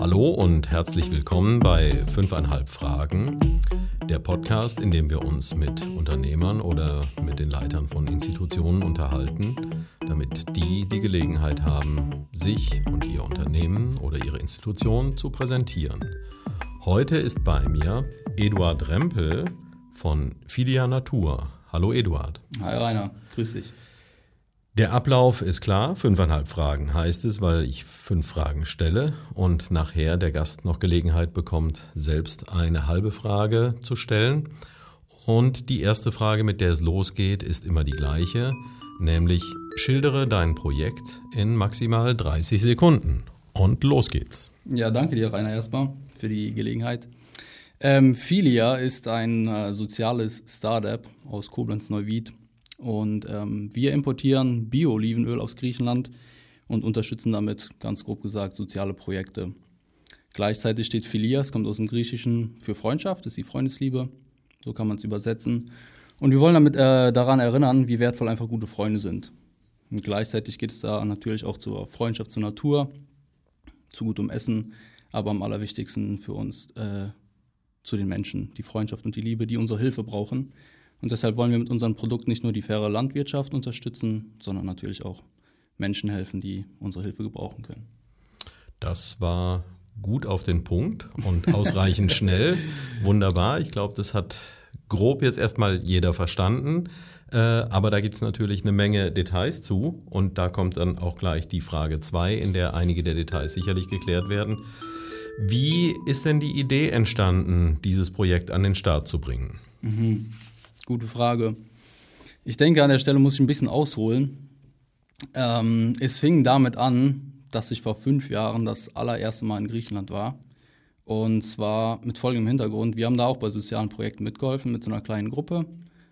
Hallo und herzlich willkommen bei 5,5 Fragen, der Podcast, in dem wir uns mit Unternehmern oder mit den Leitern von Institutionen unterhalten, damit die die Gelegenheit haben, sich und ihr Unternehmen oder ihre Institution zu präsentieren. Heute ist bei mir Eduard Rempel von Filia Natur. Hallo Eduard. Hi Rainer, grüß dich. Der Ablauf ist klar, fünfeinhalb Fragen heißt es, weil ich fünf Fragen stelle und nachher der Gast noch Gelegenheit bekommt, selbst eine halbe Frage zu stellen. Und die erste Frage, mit der es losgeht, ist immer die gleiche, nämlich schildere dein Projekt in maximal 30 Sekunden. Und los geht's. Ja, danke dir, Rainer, erstmal für die Gelegenheit. Ähm, Filia ist ein äh, soziales Startup aus Koblenz-Neuwied und ähm, wir importieren Bio-Olivenöl aus Griechenland und unterstützen damit, ganz grob gesagt, soziale Projekte. Gleichzeitig steht Philias, kommt aus dem Griechischen für Freundschaft, ist die Freundesliebe, so kann man es übersetzen. Und wir wollen damit äh, daran erinnern, wie wertvoll einfach gute Freunde sind. Und gleichzeitig geht es da natürlich auch zur Freundschaft zur Natur, zu gutem Essen, aber am allerwichtigsten für uns äh, zu den Menschen, die Freundschaft und die Liebe, die unsere Hilfe brauchen. Und deshalb wollen wir mit unserem Produkt nicht nur die faire Landwirtschaft unterstützen, sondern natürlich auch Menschen helfen, die unsere Hilfe gebrauchen können. Das war gut auf den Punkt und ausreichend schnell. Wunderbar. Ich glaube, das hat grob jetzt erstmal jeder verstanden. Äh, aber da gibt es natürlich eine Menge Details zu. Und da kommt dann auch gleich die Frage 2, in der einige der Details sicherlich geklärt werden. Wie ist denn die Idee entstanden, dieses Projekt an den Start zu bringen? Mhm. Gute Frage. Ich denke, an der Stelle muss ich ein bisschen ausholen. Ähm, es fing damit an, dass ich vor fünf Jahren das allererste Mal in Griechenland war. Und zwar mit folgendem Hintergrund. Wir haben da auch bei sozialen Projekten mitgeholfen, mit so einer kleinen Gruppe,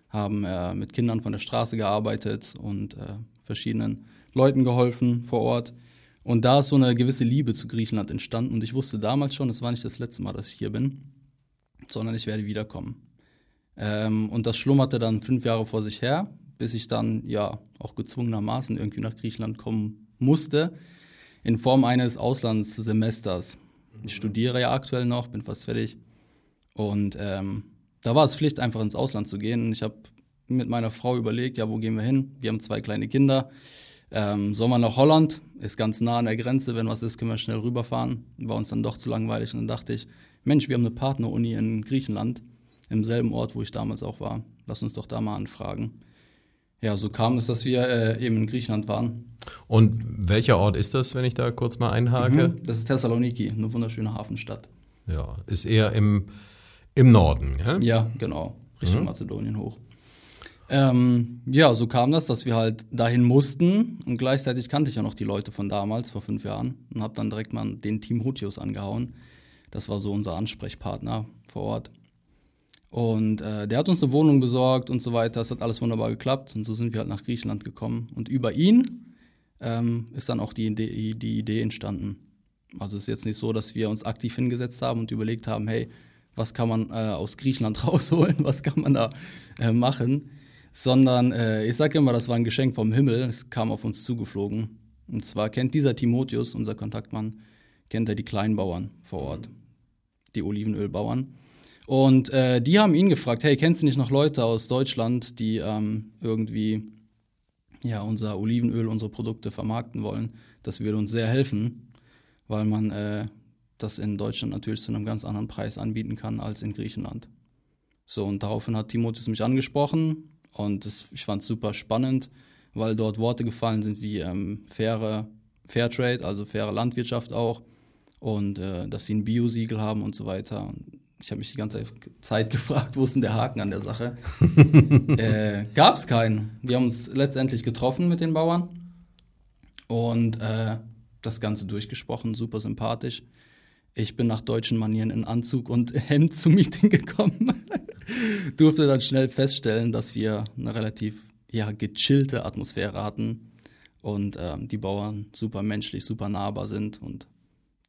haben äh, mit Kindern von der Straße gearbeitet und äh, verschiedenen Leuten geholfen vor Ort. Und da ist so eine gewisse Liebe zu Griechenland entstanden. Und ich wusste damals schon, es war nicht das letzte Mal, dass ich hier bin, sondern ich werde wiederkommen. Ähm, und das schlummerte dann fünf Jahre vor sich her, bis ich dann ja auch gezwungenermaßen irgendwie nach Griechenland kommen musste, in Form eines Auslandssemesters. Ich studiere ja aktuell noch, bin fast fertig. Und ähm, da war es Pflicht, einfach ins Ausland zu gehen. Und ich habe mit meiner Frau überlegt, ja, wo gehen wir hin? Wir haben zwei kleine Kinder. Ähm, soll man nach Holland? Ist ganz nah an der Grenze. Wenn was ist, können wir schnell rüberfahren. War uns dann doch zu langweilig. Und dann dachte ich, Mensch, wir haben eine Partneruni in Griechenland im selben Ort, wo ich damals auch war. Lass uns doch da mal anfragen. Ja, so kam es, dass wir äh, eben in Griechenland waren. Und welcher Ort ist das, wenn ich da kurz mal einhake? Mhm, das ist Thessaloniki, eine wunderschöne Hafenstadt. Ja, ist eher im, im Norden, ja? Ja, genau, Richtung mhm. Mazedonien hoch. Ähm, ja, so kam das, dass wir halt dahin mussten und gleichzeitig kannte ich ja noch die Leute von damals, vor fünf Jahren, und habe dann direkt mal den Team Hutius angehauen. Das war so unser Ansprechpartner vor Ort. Und äh, der hat uns eine Wohnung besorgt und so weiter. Es hat alles wunderbar geklappt und so sind wir halt nach Griechenland gekommen. Und über ihn ähm, ist dann auch die Idee, die Idee entstanden. Also es ist jetzt nicht so, dass wir uns aktiv hingesetzt haben und überlegt haben, hey, was kann man äh, aus Griechenland rausholen, was kann man da äh, machen, sondern äh, ich sage immer, das war ein Geschenk vom Himmel, es kam auf uns zugeflogen. Und zwar kennt dieser Timotheus, unser Kontaktmann, kennt er die Kleinbauern vor Ort, die Olivenölbauern. Und äh, die haben ihn gefragt, hey, kennst du nicht noch Leute aus Deutschland, die ähm, irgendwie ja, unser Olivenöl, unsere Produkte vermarkten wollen? Das würde uns sehr helfen, weil man äh, das in Deutschland natürlich zu einem ganz anderen Preis anbieten kann als in Griechenland. So, und daraufhin hat Timotheus mich angesprochen und das, ich fand es super spannend, weil dort Worte gefallen sind wie ähm, faire Fairtrade, also faire Landwirtschaft auch und äh, dass sie ein Biosiegel haben und so weiter. Und ich habe mich die ganze Zeit gefragt, wo ist denn der Haken an der Sache? äh, Gab es keinen. Wir haben uns letztendlich getroffen mit den Bauern und äh, das Ganze durchgesprochen, super sympathisch. Ich bin nach deutschen Manieren in Anzug und Hemd zum Meeting gekommen. Durfte dann schnell feststellen, dass wir eine relativ ja, gechillte Atmosphäre hatten und ähm, die Bauern super menschlich, super nahbar sind und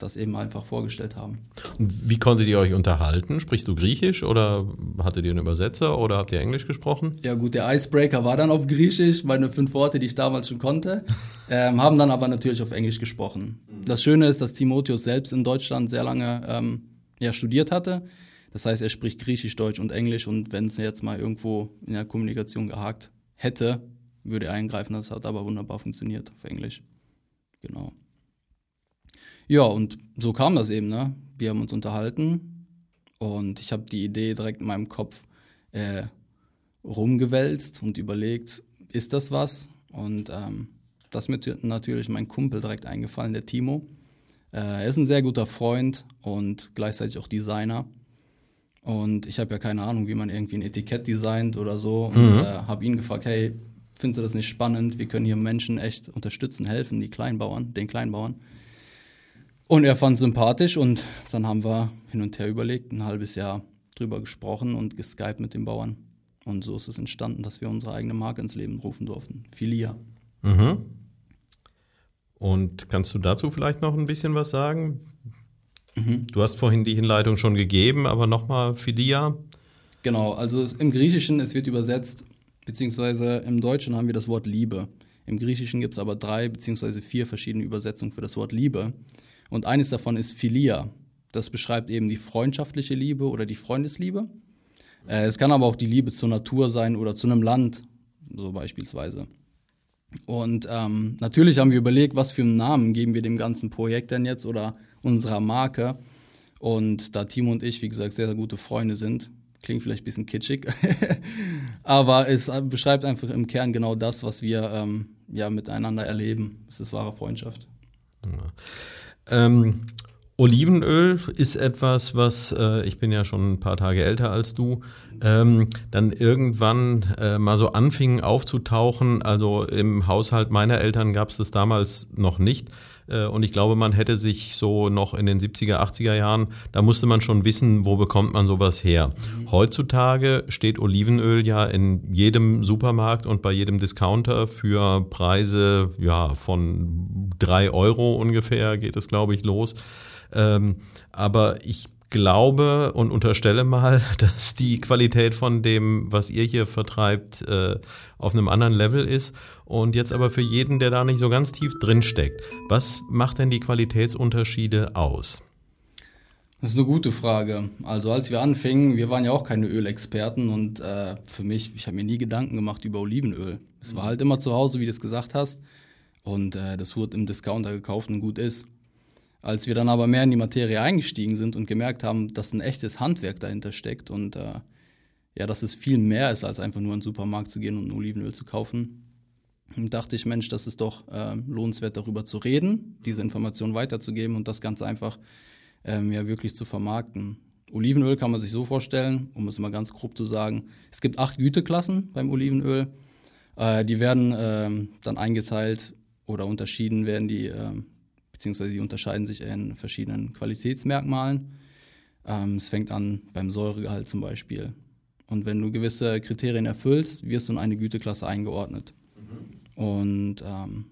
das eben einfach vorgestellt haben. Wie konntet ihr euch unterhalten? Sprichst du Griechisch oder hattet ihr einen Übersetzer oder habt ihr Englisch gesprochen? Ja gut, der Icebreaker war dann auf Griechisch, meine fünf Worte, die ich damals schon konnte, ähm, haben dann aber natürlich auf Englisch gesprochen. Das Schöne ist, dass Timotheus selbst in Deutschland sehr lange ähm, ja, studiert hatte. Das heißt, er spricht Griechisch, Deutsch und Englisch und wenn es jetzt mal irgendwo in der Kommunikation gehakt hätte, würde er eingreifen. Das hat aber wunderbar funktioniert auf Englisch. Genau. Ja, und so kam das eben, ne? Wir haben uns unterhalten und ich habe die Idee direkt in meinem Kopf äh, rumgewälzt und überlegt, ist das was? Und ähm, das ist mir natürlich mein Kumpel direkt eingefallen, der Timo. Äh, er ist ein sehr guter Freund und gleichzeitig auch Designer. Und ich habe ja keine Ahnung, wie man irgendwie ein Etikett designt oder so. Und mhm. äh, habe ihn gefragt, hey, findest du das nicht spannend? Wir können hier Menschen echt unterstützen, helfen, die Kleinbauern, den Kleinbauern. Und er fand sympathisch und dann haben wir hin und her überlegt, ein halbes Jahr drüber gesprochen und geskypt mit den Bauern. Und so ist es entstanden, dass wir unsere eigene Marke ins Leben rufen durften. Filia. Mhm. Und kannst du dazu vielleicht noch ein bisschen was sagen? Mhm. Du hast vorhin die Hinleitung schon gegeben, aber nochmal Filia. Genau, also im Griechischen, es wird übersetzt, beziehungsweise im Deutschen haben wir das Wort Liebe. Im Griechischen gibt es aber drei beziehungsweise vier verschiedene Übersetzungen für das Wort Liebe. Und eines davon ist Philia. Das beschreibt eben die freundschaftliche Liebe oder die Freundesliebe. Äh, es kann aber auch die Liebe zur Natur sein oder zu einem Land, so beispielsweise. Und ähm, natürlich haben wir überlegt, was für einen Namen geben wir dem ganzen Projekt denn jetzt oder unserer Marke. Und da Timo und ich, wie gesagt, sehr, sehr gute Freunde sind, klingt vielleicht ein bisschen kitschig, aber es beschreibt einfach im Kern genau das, was wir ähm, ja miteinander erleben. Es ist wahre Freundschaft. Ja. Ähm, Olivenöl ist etwas, was, äh, ich bin ja schon ein paar Tage älter als du, ähm, dann irgendwann äh, mal so anfing aufzutauchen. Also im Haushalt meiner Eltern gab es das damals noch nicht. Äh, und ich glaube, man hätte sich so noch in den 70er, 80er Jahren, da musste man schon wissen, wo bekommt man sowas her. Mhm. Heutzutage steht Olivenöl ja in jedem Supermarkt und bei jedem Discounter für Preise ja, von drei Euro ungefähr geht es, glaube ich, los. Ähm, aber ich glaube und unterstelle mal, dass die Qualität von dem, was ihr hier vertreibt, äh, auf einem anderen Level ist. Und jetzt aber für jeden, der da nicht so ganz tief drin steckt, was macht denn die Qualitätsunterschiede aus? Das ist eine gute Frage. Also als wir anfingen, wir waren ja auch keine Ölexperten und äh, für mich, ich habe mir nie Gedanken gemacht über Olivenöl. Es war halt immer zu Hause, wie du es gesagt hast. Und äh, das wurde im Discounter gekauft und gut ist. Als wir dann aber mehr in die Materie eingestiegen sind und gemerkt haben, dass ein echtes Handwerk dahinter steckt und äh, ja, dass es viel mehr ist, als einfach nur in den Supermarkt zu gehen und Olivenöl zu kaufen, dachte ich, Mensch, das ist doch äh, lohnenswert, darüber zu reden, diese Informationen weiterzugeben und das Ganze einfach ähm, ja wirklich zu vermarkten. Olivenöl kann man sich so vorstellen, um es mal ganz grob zu sagen, es gibt acht Güteklassen beim Olivenöl. Äh, die werden äh, dann eingeteilt oder unterschieden werden die ähm, beziehungsweise die unterscheiden sich in verschiedenen Qualitätsmerkmalen. Ähm, es fängt an beim Säuregehalt zum Beispiel. Und wenn du gewisse Kriterien erfüllst, wirst du in eine Güteklasse eingeordnet. Mhm. Und ähm,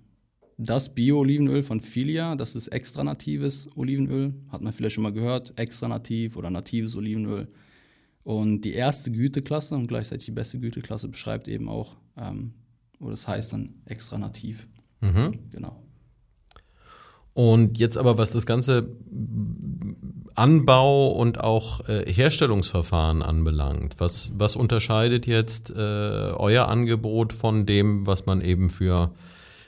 das Bio-Olivenöl von Filia, das ist extra natives Olivenöl, hat man vielleicht schon mal gehört, extra nativ oder natives Olivenöl. Und die erste Güteklasse und gleichzeitig die beste Güteklasse beschreibt eben auch, ähm, oder das heißt dann extra nativ. Mhm. Genau. Und jetzt aber, was das ganze Anbau und auch äh, Herstellungsverfahren anbelangt, was, was unterscheidet jetzt äh, euer Angebot von dem, was man eben für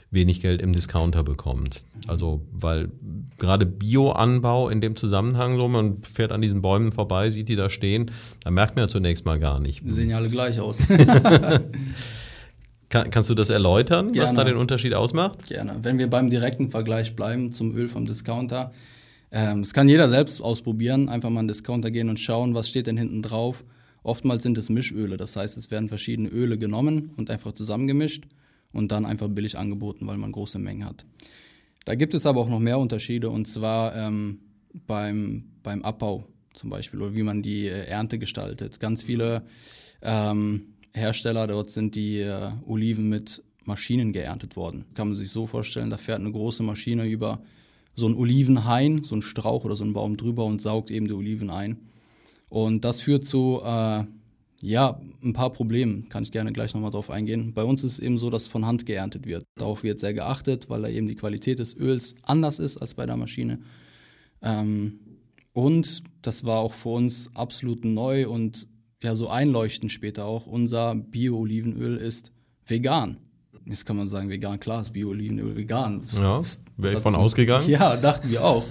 wenig Geld im Discounter bekommt? Also, weil gerade Bioanbau in dem Zusammenhang, so man fährt an diesen Bäumen vorbei, sieht die da stehen, da merkt man ja zunächst mal gar nicht. Die sehen ja alle gleich aus. Kann, kannst du das erläutern, Gerne. was da den Unterschied ausmacht? Gerne. Wenn wir beim direkten Vergleich bleiben zum Öl vom Discounter, ähm, das kann jeder selbst ausprobieren. Einfach mal in den Discounter gehen und schauen, was steht denn hinten drauf. Oftmals sind es Mischöle, das heißt, es werden verschiedene Öle genommen und einfach zusammengemischt und dann einfach billig angeboten, weil man große Mengen hat. Da gibt es aber auch noch mehr Unterschiede und zwar ähm, beim, beim Abbau zum Beispiel oder wie man die äh, Ernte gestaltet. Ganz viele ähm, Hersteller. Dort sind die äh, Oliven mit Maschinen geerntet worden. Kann man sich so vorstellen, da fährt eine große Maschine über so ein Olivenhain, so ein Strauch oder so ein Baum drüber und saugt eben die Oliven ein. Und das führt zu äh, ja, ein paar Problemen, kann ich gerne gleich nochmal drauf eingehen. Bei uns ist es eben so, dass von Hand geerntet wird. Darauf wird sehr geachtet, weil da eben die Qualität des Öls anders ist als bei der Maschine. Ähm, und das war auch für uns absolut neu und ja, so einleuchtend später auch. Unser Bio-Olivenöl ist vegan. Jetzt kann man sagen, vegan, klar ist Bio-Olivenöl vegan. Ja, wäre ich von ausgegangen? Ja, dachten wir auch.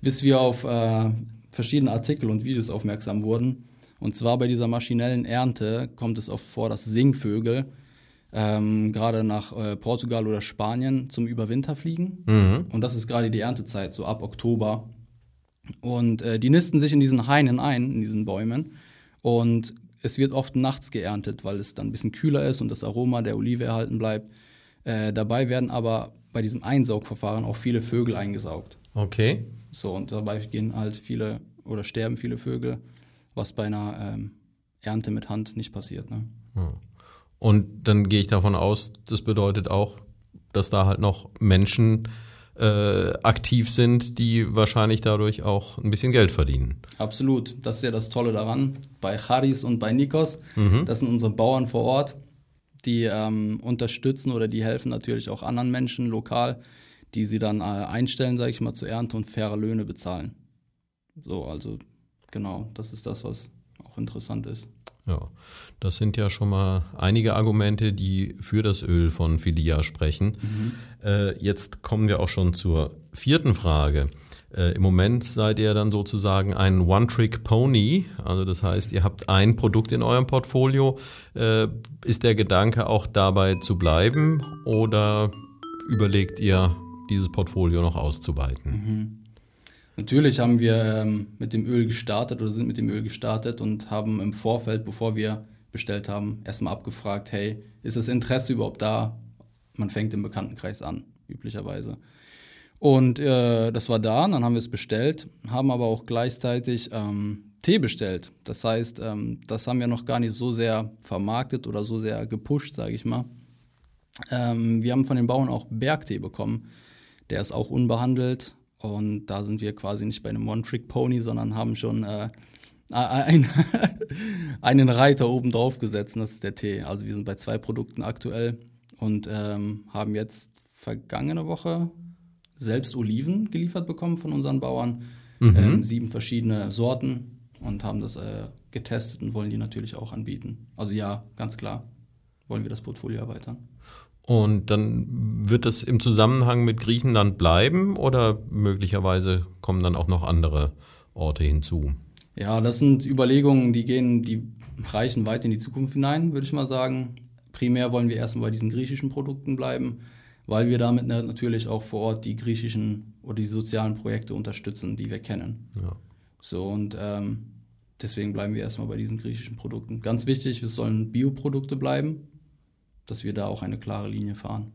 Bis wir auf äh, verschiedene Artikel und Videos aufmerksam wurden. Und zwar bei dieser maschinellen Ernte kommt es oft vor, dass Singvögel ähm, gerade nach äh, Portugal oder Spanien zum Überwinter fliegen. Mhm. Und das ist gerade die Erntezeit, so ab Oktober. Und äh, die nisten sich in diesen Hainen ein, in diesen Bäumen. Und es wird oft nachts geerntet, weil es dann ein bisschen kühler ist und das Aroma der Olive erhalten bleibt. Äh, dabei werden aber bei diesem Einsaugverfahren auch viele Vögel eingesaugt. Okay. So, und dabei gehen halt viele oder sterben viele Vögel, was bei einer ähm, Ernte mit Hand nicht passiert. Ne? Und dann gehe ich davon aus, das bedeutet auch, dass da halt noch Menschen äh, aktiv sind, die wahrscheinlich dadurch auch ein bisschen Geld verdienen. Absolut. Das ist ja das Tolle daran. Bei Haris und bei Nikos, mhm. das sind unsere Bauern vor Ort, die ähm, unterstützen oder die helfen natürlich auch anderen Menschen lokal, die sie dann äh, einstellen, sage ich mal, zur Ernte und faire Löhne bezahlen. So, also genau, das ist das, was auch interessant ist. Ja, das sind ja schon mal einige Argumente, die für das Öl von Filia sprechen. Mhm. Äh, jetzt kommen wir auch schon zur vierten Frage. Äh, Im Moment seid ihr dann sozusagen ein One-Trick-Pony. Also das heißt, ihr habt ein Produkt in eurem Portfolio. Äh, ist der Gedanke auch dabei zu bleiben oder überlegt ihr, dieses Portfolio noch auszuweiten? Mhm. Natürlich haben wir ähm, mit dem Öl gestartet oder sind mit dem Öl gestartet und haben im Vorfeld, bevor wir bestellt haben, erstmal abgefragt, hey, ist das Interesse überhaupt da? Man fängt im Bekanntenkreis an, üblicherweise. Und äh, das war da, dann haben wir es bestellt, haben aber auch gleichzeitig ähm, Tee bestellt. Das heißt, ähm, das haben wir noch gar nicht so sehr vermarktet oder so sehr gepusht, sage ich mal. Ähm, wir haben von den Bauern auch Bergtee bekommen. Der ist auch unbehandelt, und da sind wir quasi nicht bei einem One-Trick-Pony, sondern haben schon äh, ein, einen Reiter oben drauf gesetzt. Und das ist der Tee. Also wir sind bei zwei Produkten aktuell und ähm, haben jetzt vergangene Woche selbst Oliven geliefert bekommen von unseren Bauern. Mhm. Ähm, sieben verschiedene Sorten und haben das äh, getestet und wollen die natürlich auch anbieten. Also ja, ganz klar wollen wir das Portfolio erweitern. Und dann wird es im Zusammenhang mit Griechenland bleiben oder möglicherweise kommen dann auch noch andere Orte hinzu? Ja, das sind Überlegungen, die gehen, die reichen weit in die Zukunft hinein, würde ich mal sagen. Primär wollen wir erstmal bei diesen griechischen Produkten bleiben, weil wir damit natürlich auch vor Ort die griechischen oder die sozialen Projekte unterstützen, die wir kennen. Ja. So und ähm, deswegen bleiben wir erstmal bei diesen griechischen Produkten. Ganz wichtig, es sollen Bioprodukte bleiben, dass wir da auch eine klare Linie fahren.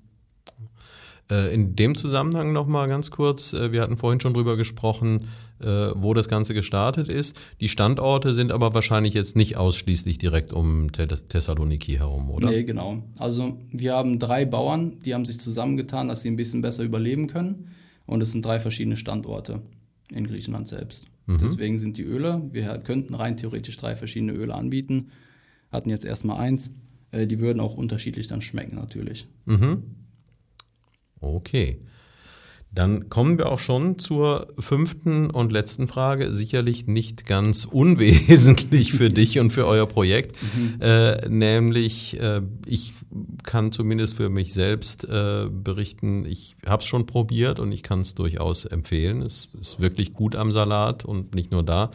Äh, in dem Zusammenhang nochmal ganz kurz, äh, wir hatten vorhin schon drüber gesprochen, äh, wo das Ganze gestartet ist. Die Standorte sind aber wahrscheinlich jetzt nicht ausschließlich direkt um Thessaloniki herum, oder? Nee, genau. Also wir haben drei Bauern, die haben sich zusammengetan, dass sie ein bisschen besser überleben können. Und es sind drei verschiedene Standorte in Griechenland selbst. Mhm. Deswegen sind die Öle, wir könnten rein theoretisch drei verschiedene Öle anbieten, hatten jetzt erstmal eins. Äh, die würden auch unterschiedlich dann schmecken natürlich. Mhm. Okay. Dann kommen wir auch schon zur fünften und letzten Frage. Sicherlich nicht ganz unwesentlich für dich und für euer Projekt. Mhm. Äh, nämlich, äh, ich kann zumindest für mich selbst äh, berichten, ich habe es schon probiert und ich kann es durchaus empfehlen. Es ist wirklich gut am Salat und nicht nur da.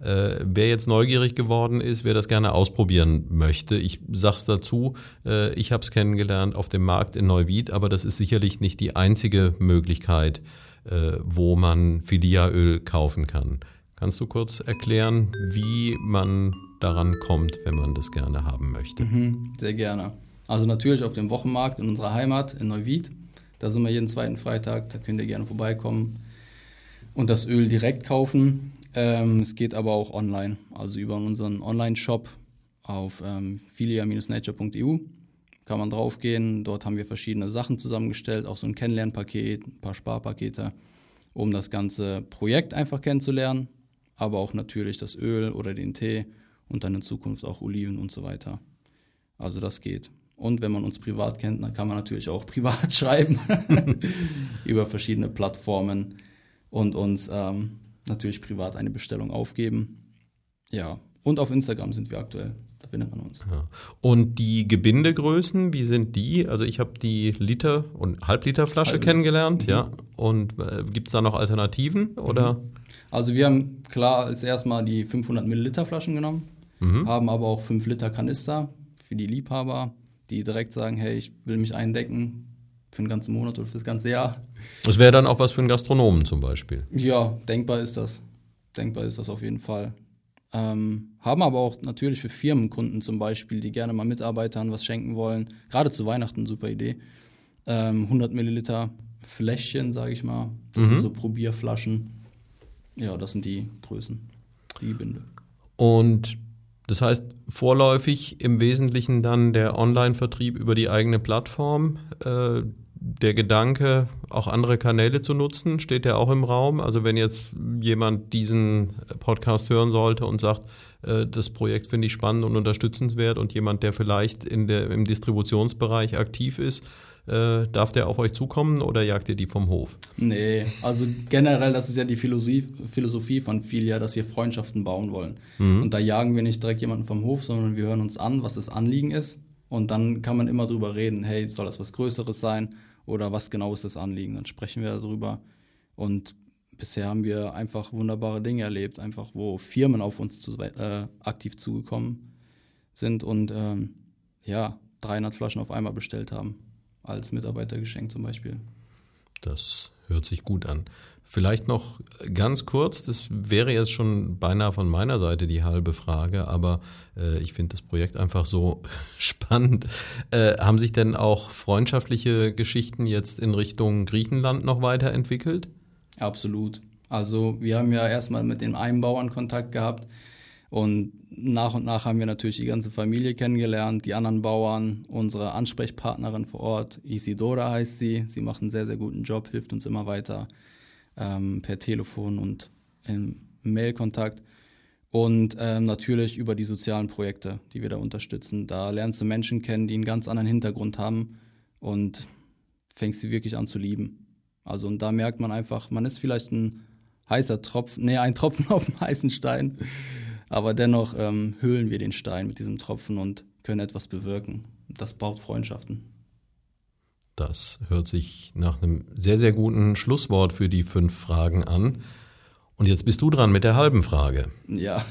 Äh, wer jetzt neugierig geworden ist, wer das gerne ausprobieren möchte, ich sag's dazu, äh, ich habe es kennengelernt auf dem Markt in Neuwied, aber das ist sicherlich nicht die einzige Möglichkeit, äh, wo man Filiaöl kaufen kann. Kannst du kurz erklären, wie man daran kommt, wenn man das gerne haben möchte? Mhm, sehr gerne. Also natürlich auf dem Wochenmarkt in unserer Heimat in Neuwied. Da sind wir jeden zweiten Freitag, da könnt ihr gerne vorbeikommen und das Öl direkt kaufen. Ähm, es geht aber auch online, also über unseren Online-Shop auf ähm, filia-nature.eu kann man draufgehen. Dort haben wir verschiedene Sachen zusammengestellt, auch so ein Kennenlernpaket, ein paar Sparpakete. um das ganze Projekt einfach kennenzulernen, aber auch natürlich das Öl oder den Tee und dann in Zukunft auch Oliven und so weiter. Also das geht. Und wenn man uns privat kennt, dann kann man natürlich auch privat schreiben über verschiedene Plattformen und uns ähm, natürlich privat eine Bestellung aufgeben. Ja, und auf Instagram sind wir aktuell. Da findet man uns. Ja. Und die Gebindegrößen, wie sind die? Also ich habe die Liter- und Halbliterflasche Halb kennengelernt, mhm. ja. Und äh, gibt es da noch Alternativen oder? Mhm. Also wir haben klar als erstmal die 500 Milliliter Flaschen genommen, mhm. haben aber auch 5 Liter Kanister für die Liebhaber, die direkt sagen, hey, ich will mich eindecken für den ganzen Monat oder für das ganze Jahr. Das wäre dann auch was für einen Gastronomen zum Beispiel. Ja, denkbar ist das. Denkbar ist das auf jeden Fall. Ähm, haben aber auch natürlich für Firmenkunden zum Beispiel, die gerne mal Mitarbeitern was schenken wollen, gerade zu Weihnachten, super Idee. Ähm, 100 Milliliter Fläschchen, sage ich mal. Das mhm. sind so Probierflaschen. Ja, das sind die Größen, die Binde. Und das heißt, vorläufig im Wesentlichen dann der Online-Vertrieb über die eigene Plattform. Äh, der Gedanke, auch andere Kanäle zu nutzen, steht ja auch im Raum. Also wenn jetzt jemand diesen Podcast hören sollte und sagt, äh, das Projekt finde ich spannend und unterstützenswert und jemand, der vielleicht in der, im Distributionsbereich aktiv ist, äh, darf der auf euch zukommen oder jagt ihr die vom Hof? Nee, also generell, das ist ja die Philosophie, Philosophie von Filia, dass wir Freundschaften bauen wollen. Mhm. Und da jagen wir nicht direkt jemanden vom Hof, sondern wir hören uns an, was das Anliegen ist. Und dann kann man immer drüber reden, hey, soll das was Größeres sein? Oder was genau ist das Anliegen. Dann sprechen wir darüber. Und bisher haben wir einfach wunderbare Dinge erlebt, einfach wo Firmen auf uns zu, äh, aktiv zugekommen sind und ähm, ja, 300 Flaschen auf einmal bestellt haben, als Mitarbeitergeschenk zum Beispiel. Das hört sich gut an. Vielleicht noch ganz kurz, das wäre jetzt schon beinahe von meiner Seite die halbe Frage, aber äh, ich finde das Projekt einfach so spannend. Äh, haben sich denn auch freundschaftliche Geschichten jetzt in Richtung Griechenland noch weiterentwickelt? Absolut. Also wir haben ja erstmal mit den Einbauern Kontakt gehabt und nach und nach haben wir natürlich die ganze Familie kennengelernt, die anderen Bauern, unsere Ansprechpartnerin vor Ort, Isidora heißt sie. Sie macht einen sehr, sehr guten Job, hilft uns immer weiter ähm, per Telefon und im Mailkontakt. Und ähm, natürlich über die sozialen Projekte, die wir da unterstützen. Da lernst du Menschen kennen, die einen ganz anderen Hintergrund haben und fängst sie wirklich an zu lieben. Also und da merkt man einfach, man ist vielleicht ein heißer Tropfen, nee, ein Tropfen auf dem heißen Stein, aber dennoch ähm, höhlen wir den Stein mit diesem Tropfen und können etwas bewirken. Das baut Freundschaften. Das hört sich nach einem sehr, sehr guten Schlusswort für die fünf Fragen an. Und jetzt bist du dran mit der halben Frage. Ja,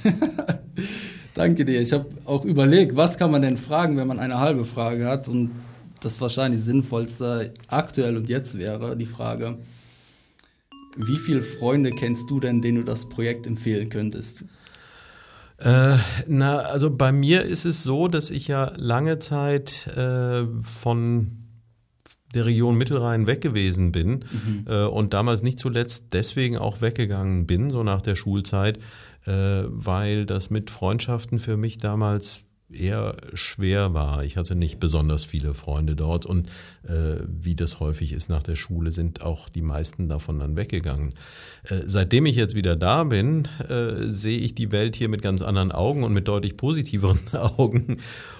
danke dir. Ich habe auch überlegt, was kann man denn fragen, wenn man eine halbe Frage hat? Und das wahrscheinlich sinnvollste aktuell und jetzt wäre die Frage, wie viele Freunde kennst du denn, denen du das Projekt empfehlen könntest? Äh, na, also bei mir ist es so, dass ich ja lange Zeit äh, von der Region Mittelrhein weg gewesen bin mhm. äh, und damals nicht zuletzt deswegen auch weggegangen bin, so nach der Schulzeit, äh, weil das mit Freundschaften für mich damals eher schwer war. Ich hatte nicht besonders viele Freunde dort und äh, wie das häufig ist nach der Schule, sind auch die meisten davon dann weggegangen. Äh, seitdem ich jetzt wieder da bin, äh, sehe ich die Welt hier mit ganz anderen Augen und mit deutlich positiveren Augen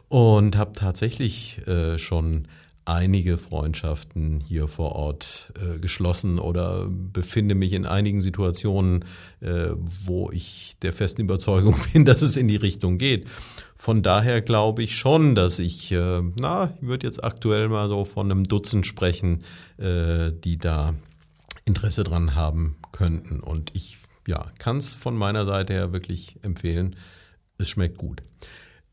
und habe tatsächlich äh, schon einige Freundschaften hier vor Ort äh, geschlossen oder befinde mich in einigen Situationen, äh, wo ich der festen Überzeugung bin, dass es in die Richtung geht. Von daher glaube ich schon, dass ich, äh, na, ich würde jetzt aktuell mal so von einem Dutzend sprechen, äh, die da Interesse dran haben könnten. Und ich ja, kann es von meiner Seite her wirklich empfehlen. Es schmeckt gut.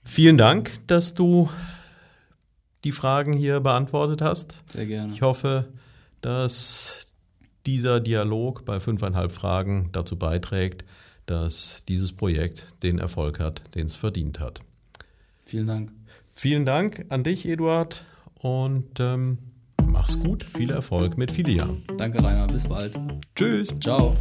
Vielen Dank, dass du die Fragen hier beantwortet hast. Sehr gerne. Ich hoffe, dass dieser Dialog bei fünfeinhalb Fragen dazu beiträgt, dass dieses Projekt den Erfolg hat, den es verdient hat. Vielen Dank. Vielen Dank an dich, Eduard, und ähm, mach's gut. Viel Erfolg mit Filia. Danke, Rainer. Bis bald. Tschüss. Ciao.